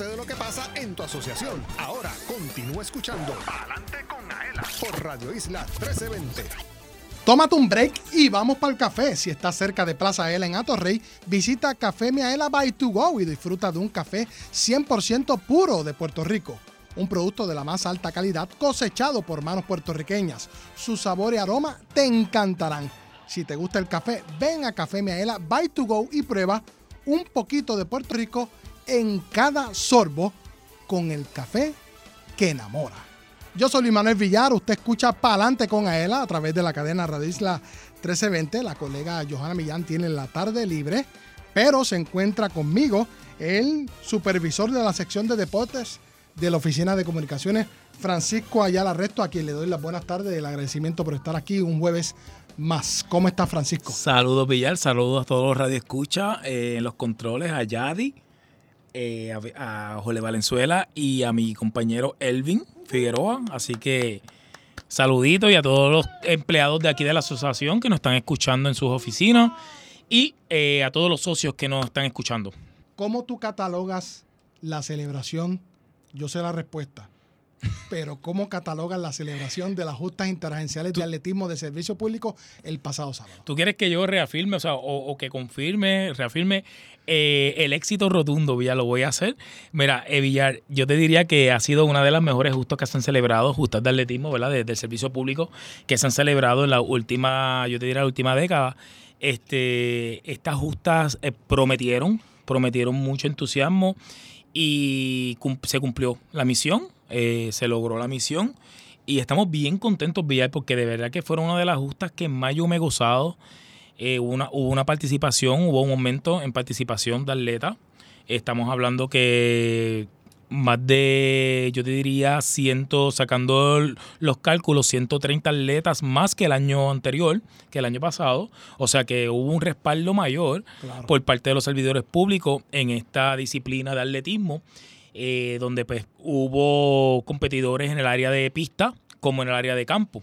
Entérate de lo que pasa en tu asociación. Ahora continúa escuchando Adelante con Aela por Radio Isla 1320. Tómate un break y vamos para el café. Si estás cerca de Plaza Aela en Atorrey, visita Café Miaela by To Go y disfruta de un café 100% puro de Puerto Rico. Un producto de la más alta calidad cosechado por manos puertorriqueñas. Su sabor y aroma te encantarán. Si te gusta el café, ven a Café Miaela by To Go y prueba un poquito de Puerto Rico en cada sorbo con el café que enamora. Yo soy Luis Manuel Villar, usted escucha Pa'lante con Aela a través de la cadena Radio Isla 1320. La colega Johanna Millán tiene la tarde libre, pero se encuentra conmigo el supervisor de la sección de deportes de la Oficina de Comunicaciones, Francisco Ayala Resto, a quien le doy las buenas tardes y el agradecimiento por estar aquí un jueves más. ¿Cómo está Francisco? Saludos Villar, saludos a todos los radioescuchas eh, en los controles, a Yadi, eh, a, a Valenzuela y a mi compañero Elvin Figueroa. Así que saluditos y a todos los empleados de aquí de la asociación que nos están escuchando en sus oficinas y eh, a todos los socios que nos están escuchando. ¿Cómo tú catalogas la celebración? Yo sé la respuesta. Pero ¿cómo catalogas la celebración de las justas interagenciales de atletismo de servicio público el pasado sábado? ¿Tú quieres que yo reafirme, o sea, o, o que confirme, reafirme eh, el éxito rotundo, Villar? Lo voy a hacer. Mira, eh, Villar, yo te diría que ha sido una de las mejores justas que se han celebrado, justas de atletismo, ¿verdad? De- del servicio público, que se han celebrado en la última, yo te diría, la última década. Este, estas justas eh, prometieron, prometieron mucho entusiasmo y cum- se cumplió la misión, eh, se logró la misión y estamos bien contentos, Villar, porque de verdad que fueron una de las justas que más yo me he gozado. Eh, hubo una, hubo una participación, hubo un momento en participación de atletas. Estamos hablando que más de, yo te diría, ciento, sacando el- los cálculos, 130 atletas más que el año anterior, que el año pasado. O sea que hubo un respaldo mayor Claro. por parte de los servidores públicos en esta disciplina de atletismo, eh, donde pues hubo competidores en el área de pista como en el área de campo.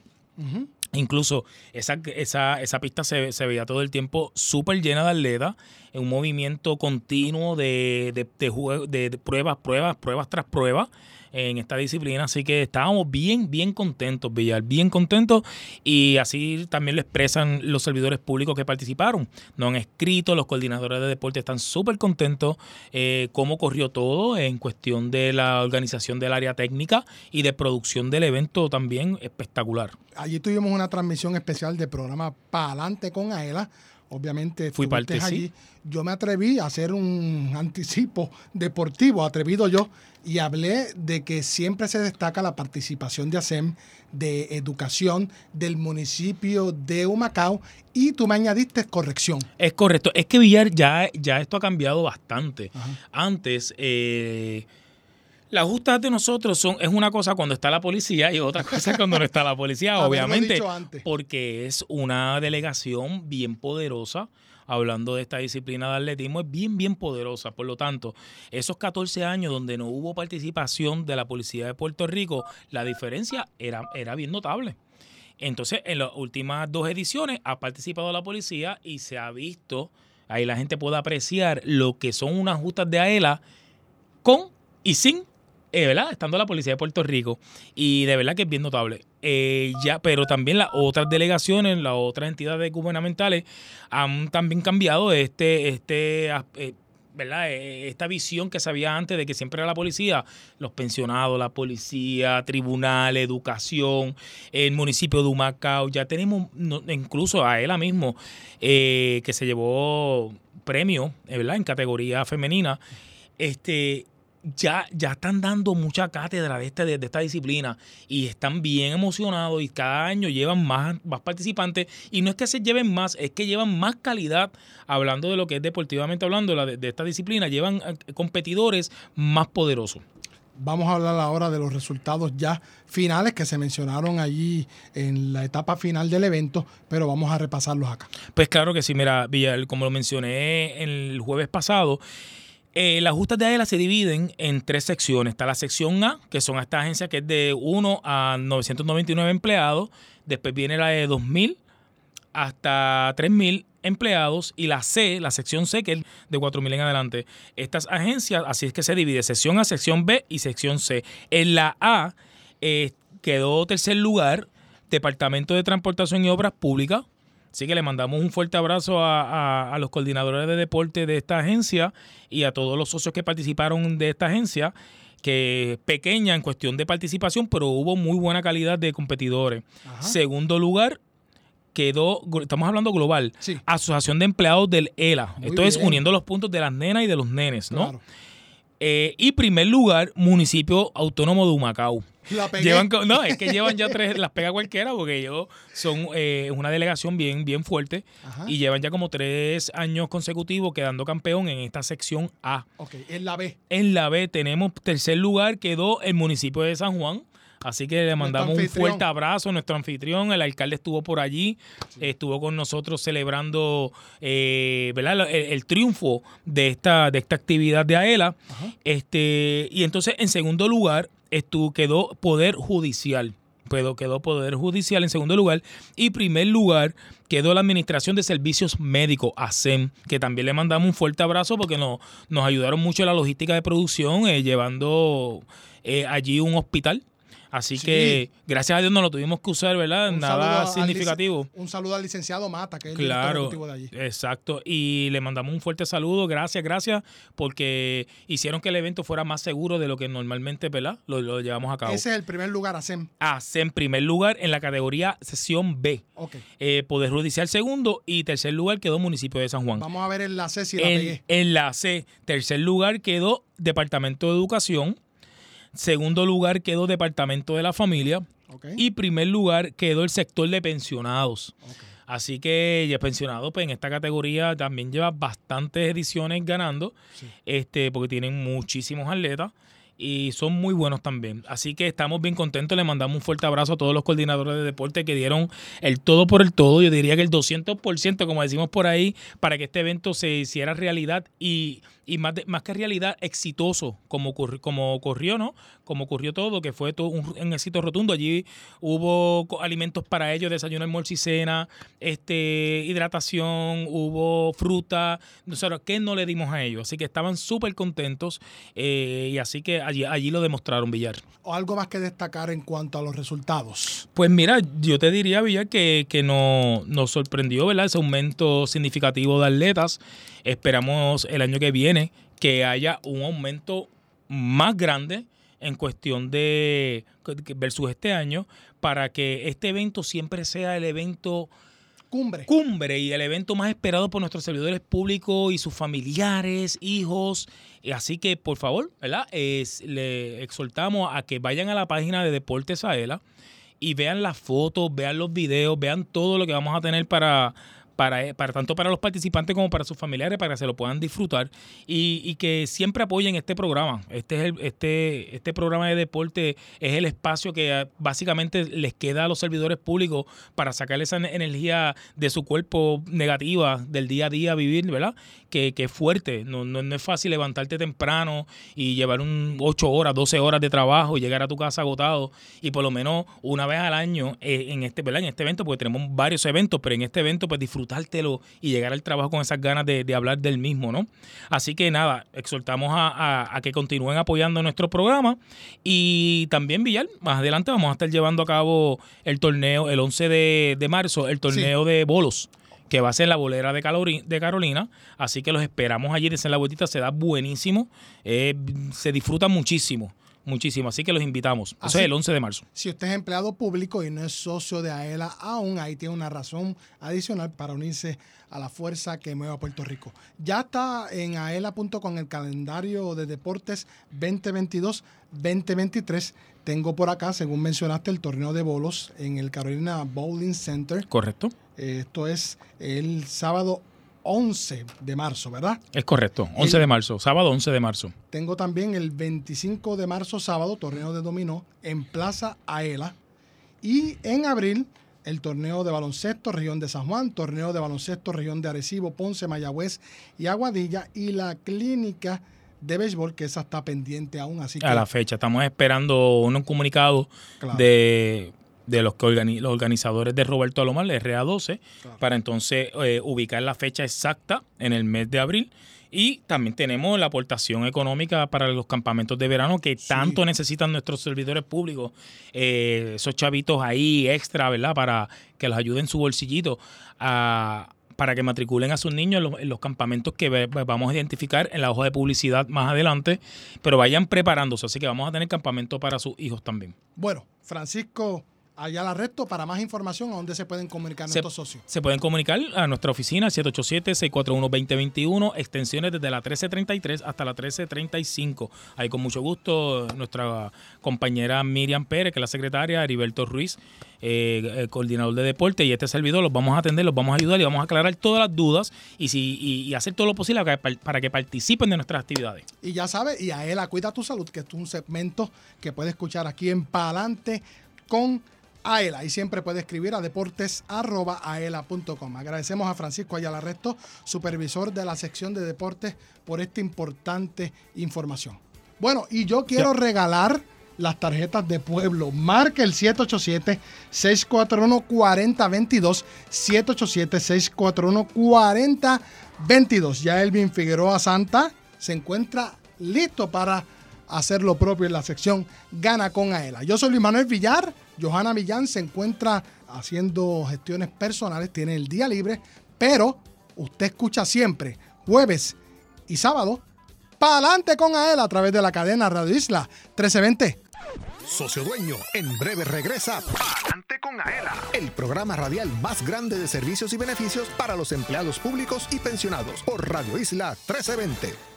Incluso esa, esa, esa pista se, se veía todo el tiempo súper llena de atletas, en un movimiento continuo de, de- de pruebas, pruebas, pruebas tras pruebas en esta disciplina. Así que estábamos bien, bien contentos, Villar, bien contentos. Y así también lo expresan los servidores públicos que participaron. Nos han escrito, los coordinadores de deporte están súper contentos eh, cómo corrió todo en cuestión de la organización del área técnica y de producción del evento también espectacular. Allí tuvimos una transmisión especial del programa Pa'lante con Aela. Obviamente Fui parte, sí. allí. Yo me atreví a hacer un anticipo deportivo, atrevido yo, y hablé de que siempre se destaca la participación de ASEM, de educación del municipio de Humacao, y tú me añadiste corrección. Es correcto. Es que Villar ya, ya esto ha cambiado bastante. Antes, eh, las justas de nosotros son, es una cosa cuando está la policía y otra cosa cuando no está la policía, obviamente. Porque es una delegación bien poderosa. Hablando de esta disciplina de atletismo, es bien, bien poderosa. Por lo tanto, esos 14 años donde no hubo participación de la Policía de Puerto Rico, la diferencia era, era bien notable. Entonces, en las últimas dos ediciones ha participado la policía y se ha visto, ahí la gente puede apreciar lo que son unas justas de AELA con y sin, eh, ¿verdad? Estando la policía de Puerto Rico. Y de verdad que es bien notable. Eh, ya, pero también las otras delegaciones, las otras entidades gubernamentales han también cambiado este, este, as- eh, ¿verdad? Eh, Esta visión que se había antes de que siempre era la policía, los pensionados, la policía, tribunal, educación, el municipio de Humacao, ya tenemos incluso a ella mismo que se llevó premio, ¿verdad? En categoría femenina. Este, ya, ya están dando mucha cátedra de, este, de, de esta disciplina y están bien emocionados y cada año llevan más, más participantes y no es que se lleven más, es que llevan más calidad hablando de lo que es deportivamente hablando la de, de esta disciplina, llevan eh, competidores más poderosos. Vamos a hablar ahora de los resultados ya finales que se mencionaron allí en la etapa final del evento, pero vamos a repasarlos acá. Pues claro que sí, mira, Villar, como lo mencioné el jueves pasado, eh, las justas de AELA se dividen en tres secciones. Está la sección A, que son estas agencias que es de 1 a 999 empleados. Después viene la de 2000 hasta 3000 empleados y la C, la sección C, que es de 4.000 en adelante. Estas agencias, así es que se divide, sección A, sección B y sección C. En la A eh, quedó tercer lugar Departamento de Transportación y Obras Públicas. Así que le mandamos un fuerte abrazo a, a- a los coordinadores de deporte de esta agencia y a todos los socios que participaron de esta agencia, que es pequeña en cuestión de participación, pero hubo muy buena calidad de competidores. Segundo lugar, quedó, estamos hablando global, Asociación de Empleados del ELA. Muy Esto es uniendo los puntos de las nenas y de los nenes, ¿no? Claro. Eh, y primer lugar, municipio autónomo de Humacao. La pegué. Llevan, no, es que llevan ya tres, las pega cualquiera porque ellos son eh, una delegación bien, bien fuerte Ajá. y llevan ya como tres años consecutivos quedando campeón en esta sección A. Ok, en la B. En la B tenemos tercer lugar, quedó el municipio de San Juan. Así que le mandamos un fuerte abrazo a nuestro anfitrión. El alcalde estuvo por allí, estuvo con nosotros celebrando eh, ¿verdad? El, el triunfo de esta, de esta actividad de AELA. Este, y entonces, en segundo lugar, estuvo, quedó Poder Judicial. Quedó, quedó Poder Judicial en segundo lugar. Y primer lugar quedó la Administración de Servicios Médicos, ASEM, que también le mandamos un fuerte abrazo porque nos, nos ayudaron mucho en la logística de producción, eh, llevando eh, allí un hospital. Así que, gracias a Dios, no lo tuvimos que usar, ¿verdad? Un Nada significativo. Un saludo al licenciado Mata, que es el director ejecutivo de allí. exacto. Y le mandamos un fuerte saludo, gracias, gracias, porque hicieron que el evento fuera más seguro de lo que normalmente, ¿verdad? Lo, lo llevamos a cabo. Ese es el primer lugar, ASEM. En primer lugar en la categoría sesión B. Ok. Eh, Poder Judicial segundo y tercer lugar quedó municipio de San Juan. Vamos a ver en la C si la En, pegué. en la C, tercer lugar quedó Departamento de Educación. Segundo lugar quedó Departamento de la Familia. Y primer lugar quedó el sector de pensionados. Así que ya pensionados, pues en esta categoría también lleva bastantes ediciones ganando, este, porque tienen muchísimos atletas y son muy buenos también. Así que estamos bien contentos. Le mandamos un fuerte abrazo a todos los coordinadores de deporte que dieron el todo por el todo. Yo diría que el 200%, como decimos por ahí, para que este evento se hiciera realidad y, y más, de- más que realidad, exitoso, como, ocurri- como ocurrió, ¿no? Como ocurrió todo, que fue todo un, un éxito rotundo. Allí hubo alimentos para ellos, desayuno, almuerzo y cena, este, hidratación, hubo fruta. Nosotros, ¿qué no le dimos a ellos? Así que estaban súper contentos eh, y así que allí, allí lo demostraron, Villar. ¿O algo más que destacar en cuanto a los resultados? Pues mira, yo te diría, Villar, que, que no, nos sorprendió, ¿verdad? Ese aumento significativo de atletas. Esperamos el año que viene que haya un aumento más grande en cuestión de versus este año para que este evento siempre sea el evento cumbre cumbre y el evento más esperado por nuestros servidores públicos y sus familiares, hijos. Y Así que, por favor, ¿verdad? Es- le exhortamos a que vayan a la página de Deportes Aela y vean las fotos, vean los videos, vean todo lo que vamos a tener para, para, para tanto para los participantes como para sus familiares, para que se lo puedan disfrutar y, y que siempre apoyen este programa. Este, es el- este, este programa de deporte es el espacio que ah, básicamente les queda a los servidores públicos para sacar esa ener- energía de su cuerpo negativa del día a día vivir, ¿verdad? Que, que es fuerte. No, no, no es fácil levantarte temprano y llevar un 8 horas, 12 horas de trabajo y llegar a tu casa agotado y por lo menos una vez al año eh, en este, ¿verdad? En este evento, porque tenemos varios eventos, pero en este evento pues disfrutártelo y llegar al trabajo con esas ganas de, de hablar del mismo, ¿no? Así que nada, exhortamos a, a- a que continúen apoyando nuestro programa y también Villar, más adelante vamos a estar llevando a cabo el torneo el 11 de, de marzo, el torneo de bolos que va a ser en la bolera de, de Carolina. Así que los esperamos allí, dense la vueltita, se da buenísimo, eh, se disfruta muchísimo, muchísimo. Así que los invitamos. Eso Así- es el 11 de marzo. Si usted es empleado público y no es socio de AELA aún, ahí tiene una razón adicional para unirse a la fuerza que mueve a Puerto Rico. Ya está en aela.com el calendario de deportes 2022-2023. Tengo por acá, según mencionaste, el torneo de bolos en el Carolina Bowling Center. Correcto. Esto es el sábado 11 de marzo, ¿verdad? Es correcto, 11 El- de marzo, sábado 11 de marzo. Tengo también el 25 de marzo, sábado, torneo de dominó en Plaza Aela. Y en abril, el torneo de baloncesto, región de San Juan, torneo de baloncesto, región de Arecibo, Ponce, Mayagüez y Aguadilla. Y la clínica de béisbol, que esa está pendiente aún. Así que A la fecha, estamos esperando un comunicado Claro. de de los, que organi- los organizadores de Roberto Alomar, el RA12, para entonces eh, ubicar la fecha exacta en el mes de abril. Y también tenemos la aportación económica para los campamentos de verano que tanto necesitan nuestros servidores públicos. Eh, esos chavitos ahí extra, ¿verdad? Para que los ayuden su bolsillito a- para que matriculen a sus niños en los, en los campamentos que ve- vamos a identificar en la hoja de publicidad más adelante. Pero vayan preparándose, así que vamos a tener campamento para sus hijos también. Bueno, Francisco Ayala Resto, para más información, ¿a dónde se pueden comunicar Se, nuestros socios? se pueden comunicar a nuestra oficina 787-641-2021, extensiones desde la 1333 hasta la 1335. Ahí con mucho gusto nuestra compañera Miriam Pérez, que es la secretaria, Heriberto Ruiz, eh, eh, coordinador de deporte, y este servidor los vamos a atender, los vamos a ayudar y vamos a aclarar todas las dudas y, si, y, y hacer todo lo posible para que, para que participen de nuestras actividades. Y ya sabes, y a él Cuida tu Salud, que es un segmento que puedes escuchar aquí en Palante con Aela. Y siempre puede escribir a deportes.aela.com. Agradecemos a Francisco Ayala Resto, supervisor de la sección de deportes, por esta importante información. Bueno, y yo quiero regalar las tarjetas de pueblo. Marca el 787-641-4022. 787-641-4022. Ya Elvin Figueroa Santa se encuentra listo para hacer lo propio en la sección Gana con Aela. Yo soy Luis Manuel Villar. Johanna Millán se encuentra haciendo gestiones personales, tiene el día libre, pero usted escucha siempre jueves y sábado. Pa'lante con Aela a través de la cadena Radio Isla 1320. Socio Dueño, en breve regresa Pa'lante con Aela, el programa radial más grande de servicios y beneficios para los empleados públicos y pensionados por Radio Isla 1320.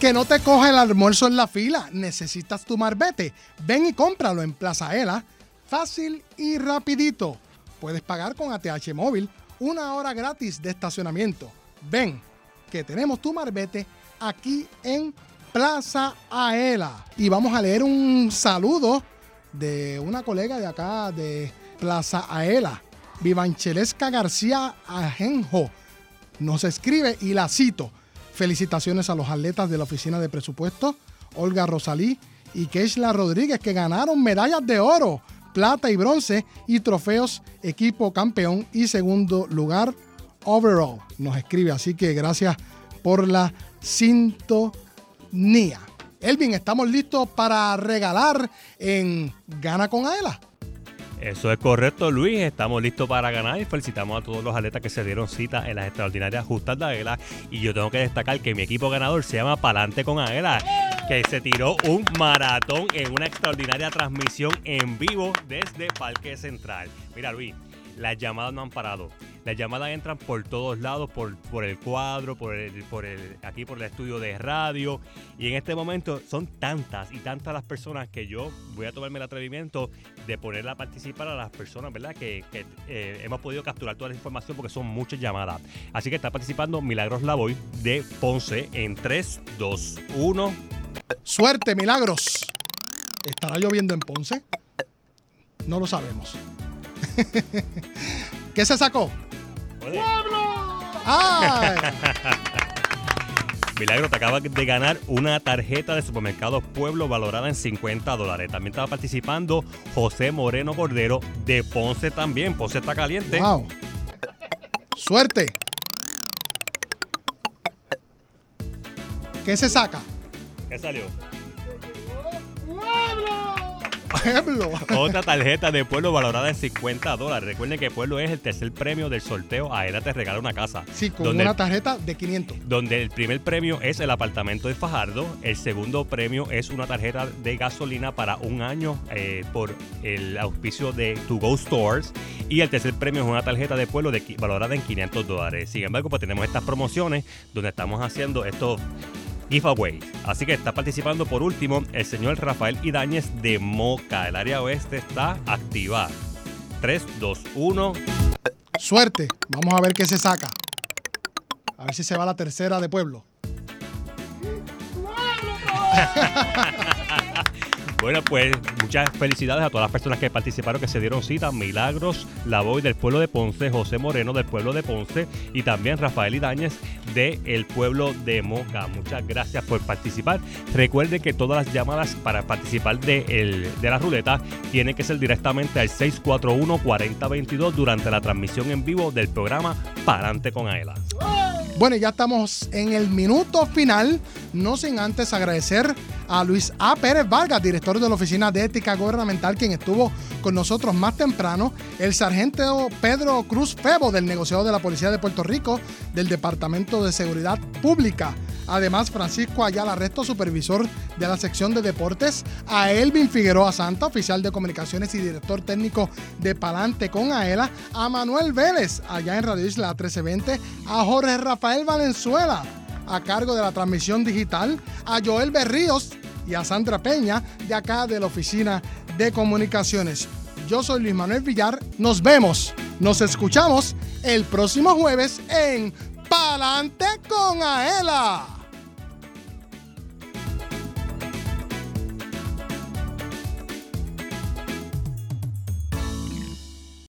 Que no te coja el almuerzo en la fila. Necesitas tu marbete. Ven y cómpralo en Plaza Ela. Fácil y rapidito. puedes pagar con ATH móvil una hora gratis de estacionamiento. Ven, que tenemos tu marbete aquí en Plaza Aela. Y vamos a leer un saludo de una colega de acá de Plaza Aela, Vivanchelesca García Ajenjo. Nos escribe y la cito. Felicitaciones a los atletas de la Oficina de Presupuestos, Olga Rosalí y Keishla Rodríguez, que ganaron medallas de oro, plata y bronce y trofeos equipo campeón y segundo lugar overall. Nos escribe, así que gracias por la sintonía. Elvin, estamos listos para regalar en Gana con Aela. Eso es correcto, Luis. Estamos listos para ganar y felicitamos a todos los atletas que se dieron cita en las extraordinarias justas de Aela. Y yo tengo que destacar que mi equipo ganador se llama Palante con Aela, que se tiró un maratón en una extraordinaria transmisión en vivo desde Parque Central. Mira, Luis, las llamadas no han parado. Las llamadas entran por todos lados, por, por el cuadro, por el, por el, aquí por el estudio de radio. Y en este momento son tantas y tantas las personas que yo voy a tomarme el atrevimiento de ponerla a participar a las personas, ¿verdad? Que, que, eh, hemos podido capturar toda la información porque son muchas llamadas. Así que está participando Milagros Lavoy de Ponce en 3, 2, 1. Suerte, Milagros. ¿Estará lloviendo en Ponce? No lo sabemos. ¿Qué se sacó? ¡Ay! Milagro, te acabas de ganar una tarjeta de supermercado Pueblo valorada en 50 dólares. También estaba participando José Moreno Cordero de Ponce también. Ponce está caliente. ¡Wow! ¡Suerte! ¿Qué se saca? ¿Qué salió? Pueblo. Otra tarjeta de Pueblo valorada en 50 dólares. Recuerden que Pueblo es el tercer premio del sorteo. A te regala una casa. Sí, con donde una tarjeta de 500. donde el primer premio es el apartamento de Fajardo, el segundo premio es una tarjeta de gasolina para un año eh, por el auspicio de To Go Stores y el tercer premio es una tarjeta de pueblo de, valorada en 500 dólares. Sin embargo, pues tenemos estas promociones donde estamos haciendo estos giveaways. Así que está participando por último el señor Rafael Idáñez de Moca. El área oeste está activa. 3, 2, 1. Suerte. Vamos a ver qué se saca. A ver si se va la tercera de Pueblo. Bueno, pues muchas felicidades a todas las personas que participaron, que se dieron cita. Milagros Lavoy del pueblo de Ponce, José Moreno del pueblo de Ponce y también Rafael Idáñez del pueblo de Moca. Muchas gracias por participar. Recuerden que todas las llamadas para participar de, el- de la ruleta tienen que ser directamente al 641-4022 durante la transmisión en vivo del programa Parante con Aela. Bueno, ya estamos en el minuto final, no sin antes agradecer a Luis A. Pérez Vargas, director de la Oficina de Ética Gubernamental, quien estuvo con nosotros más temprano, el sargento Pedro Cruz Febo, del negociado de la Policía de Puerto Rico, del Departamento de Seguridad Pública. Además, Francisco Ayala Resto, supervisor de la sección de deportes, a Elvin Figueroa Santa, oficial de comunicaciones y director técnico de Palante con Aela, a Manuel Vélez, allá en Radio Isla 1320, a Jorge Rafael Valenzuela, a cargo de la transmisión digital, a Joel Berríos y a Sandra Peña, de acá de la Oficina de Comunicaciones. Yo soy Luis Manuel Villar, nos vemos, nos escuchamos el próximo jueves en Palante con Aela.